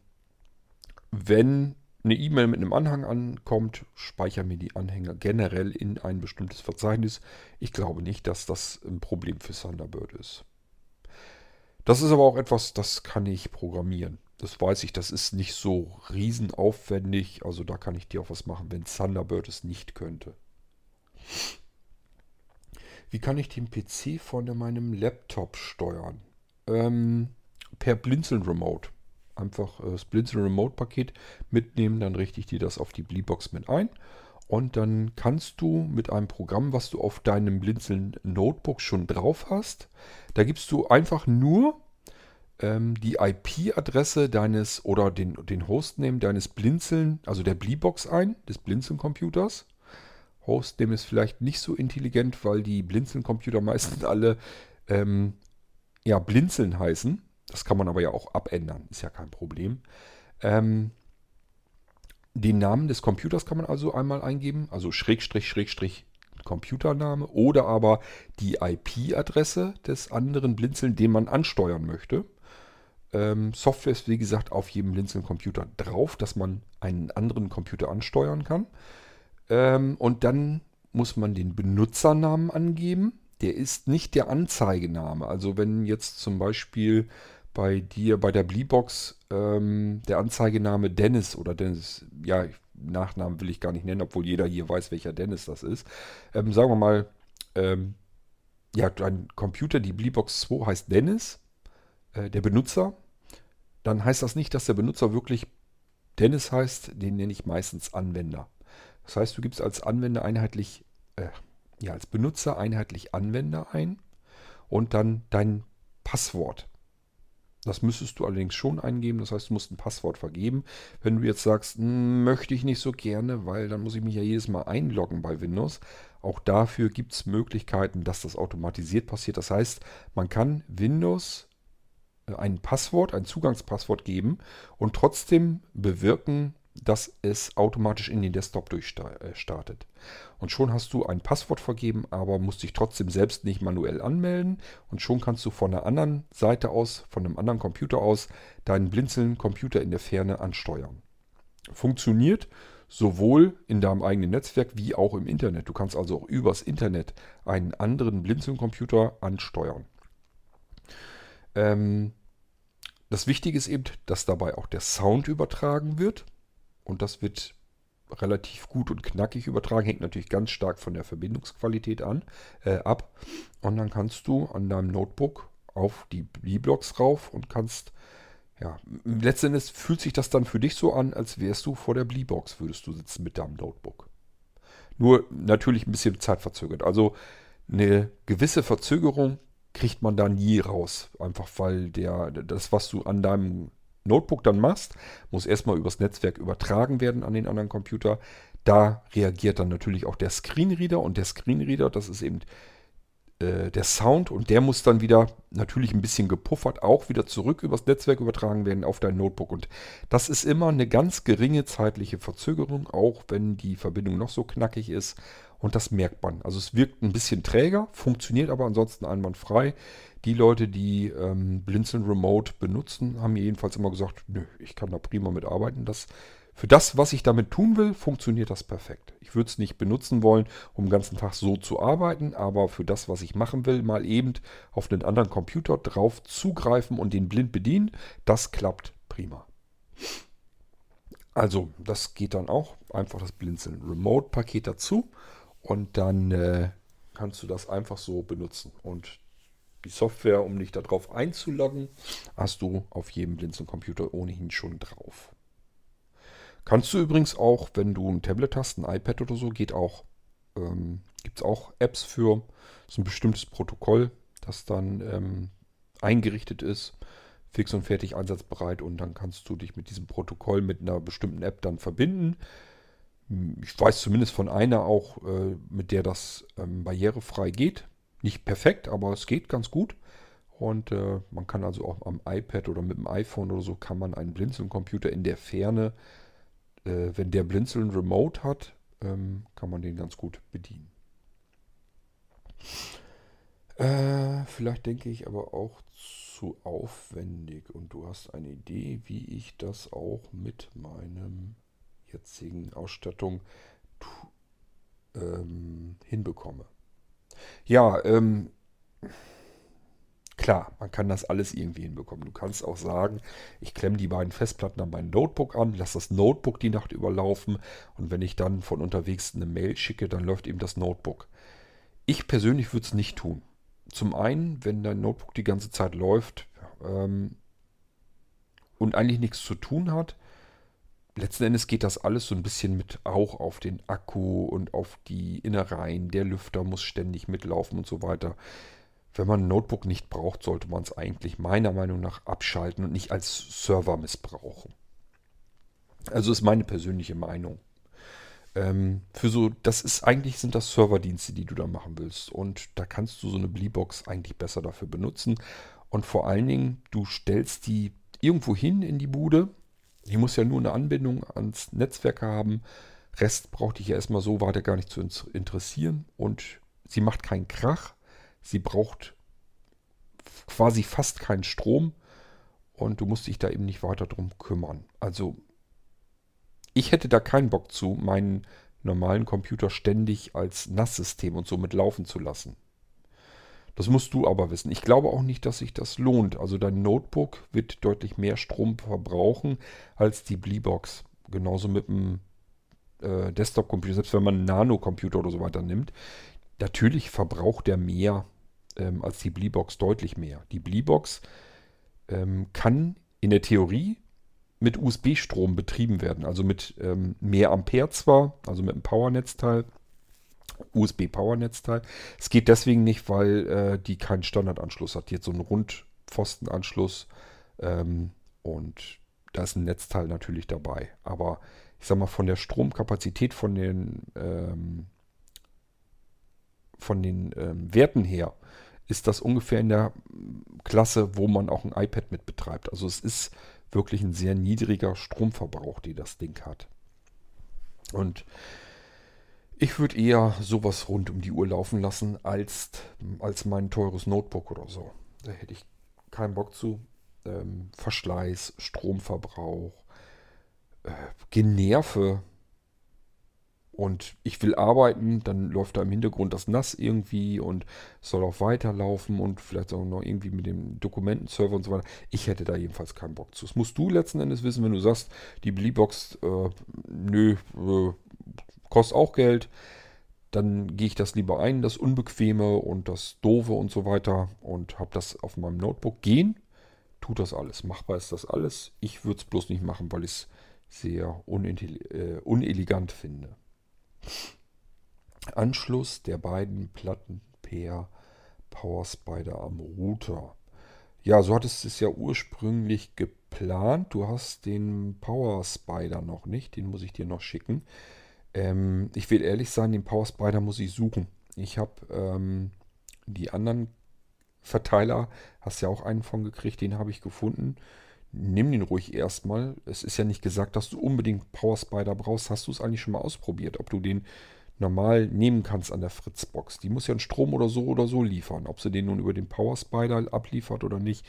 wenn eine E-Mail mit einem Anhang ankommt, speichere mir die Anhänge generell in ein bestimmtes Verzeichnis. Ich glaube nicht, dass das ein Problem für Thunderbird ist. Das ist aber auch etwas, das kann ich programmieren. Das weiß ich, das ist nicht so riesenaufwendig. Also da kann ich dir auch was machen, wenn Thunderbird es nicht könnte. Wie kann ich den PC von meinem Laptop steuern? Ähm, per Blinzeln Remote einfach äh, Blinzeln Remote Paket mitnehmen, dann richte ich dir das auf die Bleebox mit ein. Und dann kannst du mit einem Programm, was du auf deinem Blinzeln Notebook schon drauf hast, da gibst du einfach nur ähm, die IP-Adresse deines oder den, den Hostname deines Blinzeln, also der Bleebox ein, des Blinzeln-Computers. Hostname ist vielleicht nicht so intelligent, weil die Blinzeln-Computer meistens alle ähm, ja, Blinzeln heißen. Das kann man aber ja auch abändern, ist ja kein Problem. Ähm, den Namen des Computers kann man also einmal eingeben, also Schrägstrich, Schrägstrich Computername oder aber die IP-Adresse des anderen Blinzeln, den man ansteuern möchte. Ähm, Software ist wie gesagt auf jedem Blinzeln-Computer drauf, dass man einen anderen Computer ansteuern kann. Ähm, und dann muss man den Benutzernamen angeben. Der ist nicht der Anzeigename. Also wenn jetzt zum Beispiel bei dir bei der Bleebox ähm, der Anzeigename Dennis oder Dennis, ja, Nachnamen will ich gar nicht nennen, obwohl jeder hier weiß, welcher Dennis das ist. Ähm, sagen wir mal, ähm, ja, dein Computer, die Bleebox 2 heißt Dennis, äh, der Benutzer. Dann heißt das nicht, dass der Benutzer wirklich Dennis heißt, den nenne ich meistens Anwender. Das heißt, du gibst als Anwender einheitlich, äh, ja, als Benutzer einheitlich Anwender ein und dann dein Passwort. Das müsstest du allerdings schon eingeben. Das heißt, du musst ein Passwort vergeben. Wenn du jetzt sagst, hm, möchte ich nicht so gerne, weil dann muss ich mich ja jedes Mal einloggen bei Windows. Auch dafür gibt es Möglichkeiten, dass das automatisiert passiert. Das heißt, man kann Windows äh, ein Passwort, ein Zugangspasswort geben und trotzdem bewirken, dass es automatisch in den Desktop durchstartet. Und schon hast du ein Passwort vergeben, aber musst dich trotzdem selbst nicht manuell anmelden. Und schon kannst du von einer anderen Seite aus, von einem anderen Computer aus, deinen Blinzeln-Computer in der Ferne ansteuern. Funktioniert sowohl in deinem eigenen Netzwerk wie auch im Internet. Du kannst also auch übers Internet einen anderen Blinzeln-Computer ansteuern. Ähm, das Wichtige ist eben, dass dabei auch der Sound übertragen wird. Und das wird relativ gut und knackig übertragen. Hängt natürlich ganz stark von der Verbindungsqualität an, äh, ab. Und dann kannst du an deinem Notebook auf die B-Blocks rauf und kannst ja, letztendlich fühlt sich das dann für dich so an, als wärst du vor der Bleebox, würdest du sitzen mit deinem Notebook. Nur natürlich ein bisschen zeitverzögert. Also eine gewisse Verzögerung kriegt man da nie raus. Einfach weil der, das, was du an deinem Notebook dann machst, muss erstmal übers Netzwerk übertragen werden an den anderen Computer. Da reagiert dann natürlich auch der Screenreader und der Screenreader, das ist eben äh, der Sound und der muss dann wieder natürlich ein bisschen gepuffert auch wieder zurück übers Netzwerk übertragen werden auf dein Notebook. Und das ist immer eine ganz geringe zeitliche Verzögerung, auch wenn die Verbindung noch so knackig ist. Und das merkt man. Also es wirkt ein bisschen träger, funktioniert aber ansonsten einwandfrei. Die Leute, die ähm, Blinzeln Remote benutzen, haben mir jedenfalls immer gesagt, nö, ich kann da prima mitarbeiten. Das für das, was ich damit tun will, funktioniert das perfekt. Ich würde es nicht benutzen wollen, um den ganzen Tag so zu arbeiten, aber für das, was ich machen will, mal eben auf einen anderen Computer drauf zugreifen und den blind bedienen, das klappt prima. Also, das geht dann auch. Einfach das Blinzeln Remote-Paket dazu und dann äh, kannst du das einfach so benutzen. Und die Software, um dich darauf einzuloggen, hast du auf jedem Blinzeln-Computer ohnehin schon drauf. Kannst du übrigens auch, wenn du ein Tablet hast, ein iPad oder so, geht auch. Ähm, Gibt es auch Apps für. so ein bestimmtes Protokoll, das dann ähm, eingerichtet ist, fix und fertig einsatzbereit und dann kannst du dich mit diesem Protokoll mit einer bestimmten App dann verbinden. Ich weiß zumindest von einer auch, äh, mit der das ähm, barrierefrei geht. Nicht perfekt, aber es geht ganz gut. Und äh, man kann also auch am iPad oder mit dem iPhone oder so kann man einen Blinzeln-Computer in der Ferne äh, wenn der Blinzeln Remote hat, ähm, kann man den ganz gut bedienen. Äh, vielleicht denke ich aber auch zu aufwendig und du hast eine Idee, wie ich das auch mit meinem jetzigen Ausstattung ähm, hinbekomme. Ja, ähm, Klar, man kann das alles irgendwie hinbekommen. Du kannst auch sagen, ich klemme die beiden Festplatten an mein Notebook an, lasse das Notebook die Nacht überlaufen und wenn ich dann von unterwegs eine Mail schicke, dann läuft eben das Notebook. Ich persönlich würde es nicht tun. Zum einen, wenn dein Notebook die ganze Zeit läuft ähm, und eigentlich nichts zu tun hat, letzten Endes geht das alles so ein bisschen mit auch auf den Akku und auf die Innereien. Der Lüfter muss ständig mitlaufen und so weiter. Wenn man ein Notebook nicht braucht, sollte man es eigentlich meiner Meinung nach abschalten und nicht als Server missbrauchen. Also ist meine persönliche Meinung. Ähm, für so, das ist eigentlich sind das Serverdienste, die du da machen willst. Und da kannst du so eine Bleebox eigentlich besser dafür benutzen. Und vor allen Dingen, du stellst die irgendwo hin in die Bude. Die muss ja nur eine Anbindung ans Netzwerk haben. Rest braucht dich ja erstmal so weiter gar nicht zu interessieren. Und sie macht keinen Krach. Sie braucht quasi fast keinen Strom und du musst dich da eben nicht weiter drum kümmern. Also ich hätte da keinen Bock zu, meinen normalen Computer ständig als NAS-System und somit laufen zu lassen. Das musst du aber wissen. Ich glaube auch nicht, dass sich das lohnt. Also dein Notebook wird deutlich mehr Strom verbrauchen als die Bleebox. Genauso mit dem äh, Desktop-Computer. Selbst wenn man einen Nano-Computer oder so weiter nimmt. Natürlich verbraucht der mehr ähm, als die Bleebox deutlich mehr. Die Bleebox ähm, kann in der Theorie mit USB-Strom betrieben werden, also mit ähm, mehr Ampere zwar, also mit einem Powernetzteil, USB-Powernetzteil. Es geht deswegen nicht, weil äh, die keinen Standardanschluss hat. Die hat so einen Rundpfostenanschluss ähm, und da ist ein Netzteil natürlich dabei. Aber ich sag mal, von der Stromkapazität, von den, ähm, von den ähm, Werten her, ist das ungefähr in der Klasse, wo man auch ein iPad mit betreibt. Also es ist wirklich ein sehr niedriger Stromverbrauch, die das Ding hat. Und ich würde eher sowas rund um die Uhr laufen lassen, als, als mein teures Notebook oder so. Da hätte ich keinen Bock zu. Ähm, Verschleiß, Stromverbrauch, äh, Generve. und ich will arbeiten, dann läuft da im Hintergrund das NAS irgendwie und soll auch weiterlaufen und vielleicht auch noch irgendwie mit dem Dokumentenserver und so weiter. Ich hätte da jedenfalls keinen Bock zu. Das musst du letzten Endes wissen, wenn du sagst, die Bleebox, äh, nö, äh, kostet auch Geld. Dann gehe ich das lieber ein, das Unbequeme und das Doofe und so weiter und habe das auf meinem Notebook. Gehen tut das alles. Machbar ist das alles. Ich würde es bloß nicht machen, weil ich es sehr äh, unelegant finde. Anschluss der beiden Platten per Power Spider am Router. Ja, so hattest du es ja ursprünglich geplant. Du hast den Power Spider noch nicht. Den muss ich dir noch schicken. Ähm, ich will ehrlich sein, den Power Spider muss ich suchen. Ich habe ähm, die anderen Verteiler, hast ja auch einen von gekriegt, den habe ich gefunden. Nimm den ruhig erstmal. Es ist ja nicht gesagt, dass du unbedingt Power Spider brauchst. Hast du es eigentlich schon mal ausprobiert, ob du den normal nehmen kannst an der Fritzbox? Die muss ja einen Strom oder so oder so liefern. Ob sie den nun über den Power Spider abliefert oder nicht.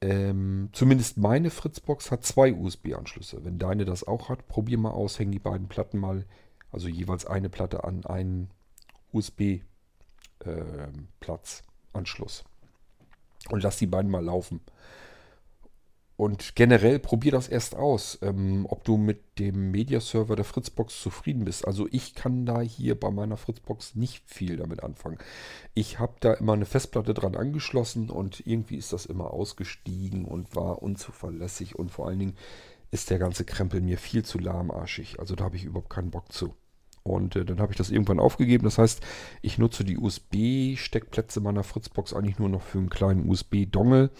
Ähm, zumindest meine Fritzbox hat zwei USB-Anschlüsse. Wenn deine das auch hat, probier mal aus, häng die beiden Platten mal, also jeweils eine Platte an einen USB-Platz, ähm, Anschluss. Und lass die beiden mal laufen. Und generell probier das erst aus, ähm, ob du mit dem Mediaserver der Fritzbox zufrieden bist. Also ich kann da hier bei meiner Fritzbox nicht viel damit anfangen. Ich habe da immer eine Festplatte dran angeschlossen und irgendwie ist das immer ausgestiegen und war unzuverlässig und vor allen Dingen ist der ganze Krempel mir viel zu lahmarschig. Also da habe ich überhaupt keinen Bock zu. Und äh, dann habe ich das irgendwann aufgegeben. Das heißt, ich nutze die USB-Steckplätze meiner Fritzbox eigentlich nur noch für einen kleinen USB-Dongle.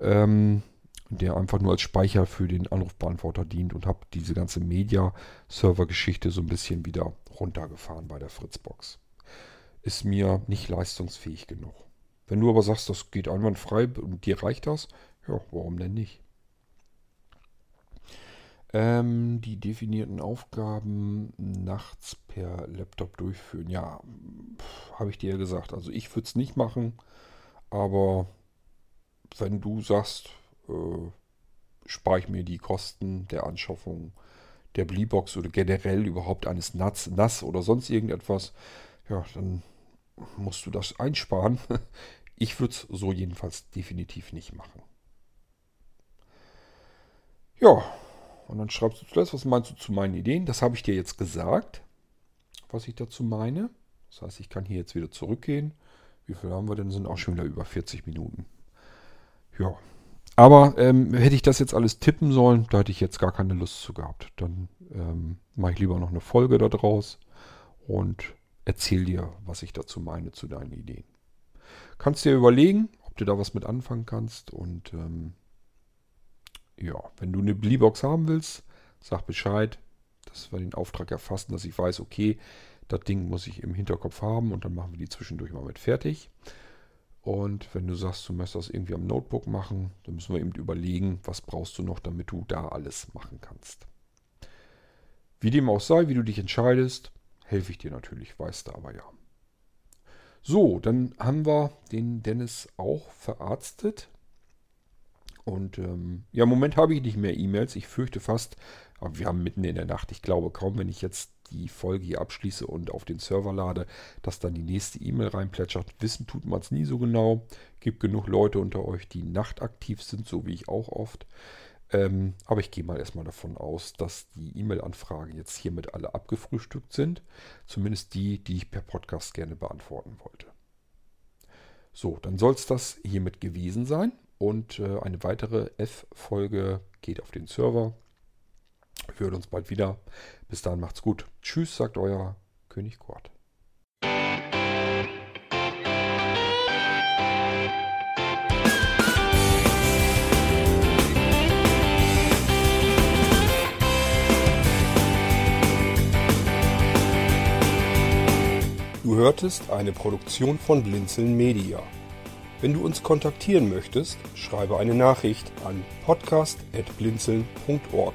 Ähm, der einfach nur als Speicher für den Anrufbeantworter dient und habe diese ganze Media-Server-Geschichte so ein bisschen wieder runtergefahren bei der Fritzbox. Ist mir nicht leistungsfähig genug. Wenn du aber sagst, das geht einwandfrei und dir reicht das, ja, warum denn nicht? Ähm, die definierten Aufgaben nachts per Laptop durchführen. Ja, habe ich dir ja gesagt. Also ich würde es nicht machen, aber wenn du sagst, äh, spare ich mir die Kosten der Anschaffung der Bleebox oder generell überhaupt eines NAS, NAS oder sonst irgendetwas, ja, dann musst du das einsparen. Ich würde es so jedenfalls definitiv nicht machen. Ja, und dann schreibst du zuletzt, was meinst du zu meinen Ideen? Das habe ich dir jetzt gesagt, was ich dazu meine. Das heißt, ich kann hier jetzt wieder zurückgehen. Wie viel haben wir denn? Sind auch schon wieder über 40 Minuten. Ja, aber ähm, hätte ich das jetzt alles tippen sollen, da hätte ich jetzt gar keine Lust zu gehabt. Dann ähm, mache ich lieber noch eine Folge daraus und erzähle dir, was ich dazu meine zu deinen Ideen. Kannst dir überlegen, ob du da was mit anfangen kannst. Und ähm, ja, wenn du eine Bleebox haben willst, sag Bescheid, dass wir den Auftrag erfassen, dass ich weiß, okay, das Ding muss ich im Hinterkopf haben und dann machen wir die zwischendurch mal mit fertig. Und wenn du sagst, du möchtest das irgendwie am Notebook machen, dann müssen wir eben überlegen, was brauchst du noch, damit du da alles machen kannst. Wie dem auch sei, wie du dich entscheidest, helfe ich dir natürlich, weißt du aber ja. So, dann haben wir den Dennis auch verarztet. Und ähm, ja, im Moment habe ich nicht mehr E-Mails. Ich fürchte fast, aber wir haben mitten in der Nacht. Ich glaube kaum, wenn ich jetzt die Folge hier abschließe und auf den Server lade, dass dann die nächste E-Mail reinplätschert. Wissen tut man es nie so genau. Gibt genug Leute unter euch, die nachtaktiv sind, so wie ich auch oft. Ähm, aber ich gehe mal erstmal davon aus, dass die E-Mail-Anfragen jetzt hiermit alle abgefrühstückt sind. Zumindest die, die ich per Podcast gerne beantworten wollte. So, dann soll es das hiermit gewesen sein. Und äh, eine weitere F-Folge geht auf den Server. Wir hören uns bald wieder. Bis dahin macht's gut. Tschüss, sagt euer König Kurt. Du hörtest eine Produktion von Blinzeln Media. Wenn du uns kontaktieren möchtest, schreibe eine Nachricht an podcast.blinzeln.org